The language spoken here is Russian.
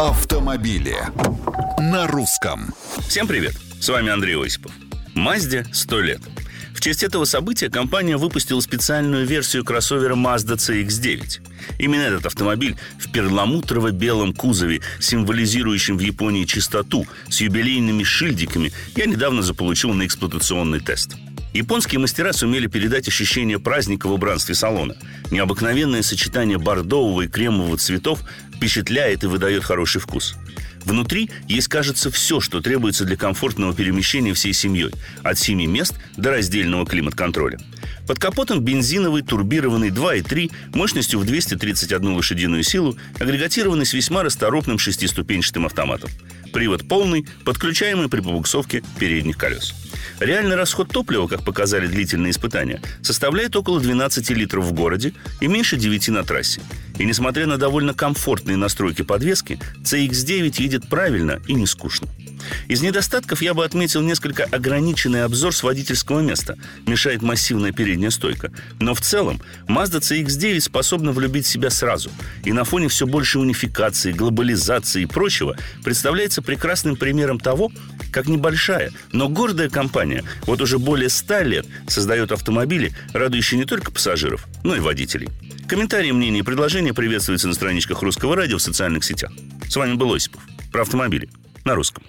Автомобили на русском. Всем привет! С вами Андрей Осипов. Мазде 100 лет. В честь этого события компания выпустила специальную версию кроссовера Mazda CX-9. Именно этот автомобиль в перламутрово-белом кузове, символизирующем в Японии чистоту, с юбилейными шильдиками, я недавно заполучил на эксплуатационный тест. Японские мастера сумели передать ощущение праздника в убранстве салона. Необыкновенное сочетание бордового и кремового цветов впечатляет и выдает хороший вкус. Внутри есть, кажется, все, что требуется для комфортного перемещения всей семьей, от семи мест до раздельного климат-контроля. Под капотом бензиновый турбированный 2.3 мощностью в 231 лошадиную силу, агрегатированный с весьма расторопным шестиступенчатым автоматом. Привод полный, подключаемый при побуксовке передних колес. Реальный расход топлива, как показали длительные испытания, составляет около 12 литров в городе и меньше 9 на трассе. И несмотря на довольно комфортные настройки подвески, CX-9 едет правильно и не скучно. Из недостатков я бы отметил несколько ограниченный обзор с водительского места. Мешает массивная передняя стойка. Но в целом Mazda CX-9 способна влюбить себя сразу. И на фоне все больше унификации, глобализации и прочего представляется прекрасным примером того, как небольшая, но гордая компания вот уже более ста лет создает автомобили, радующие не только пассажиров, но и водителей. Комментарии, мнения и предложения приветствуются на страничках Русского радио в социальных сетях. С вами был Осипов. Про автомобили. На русском.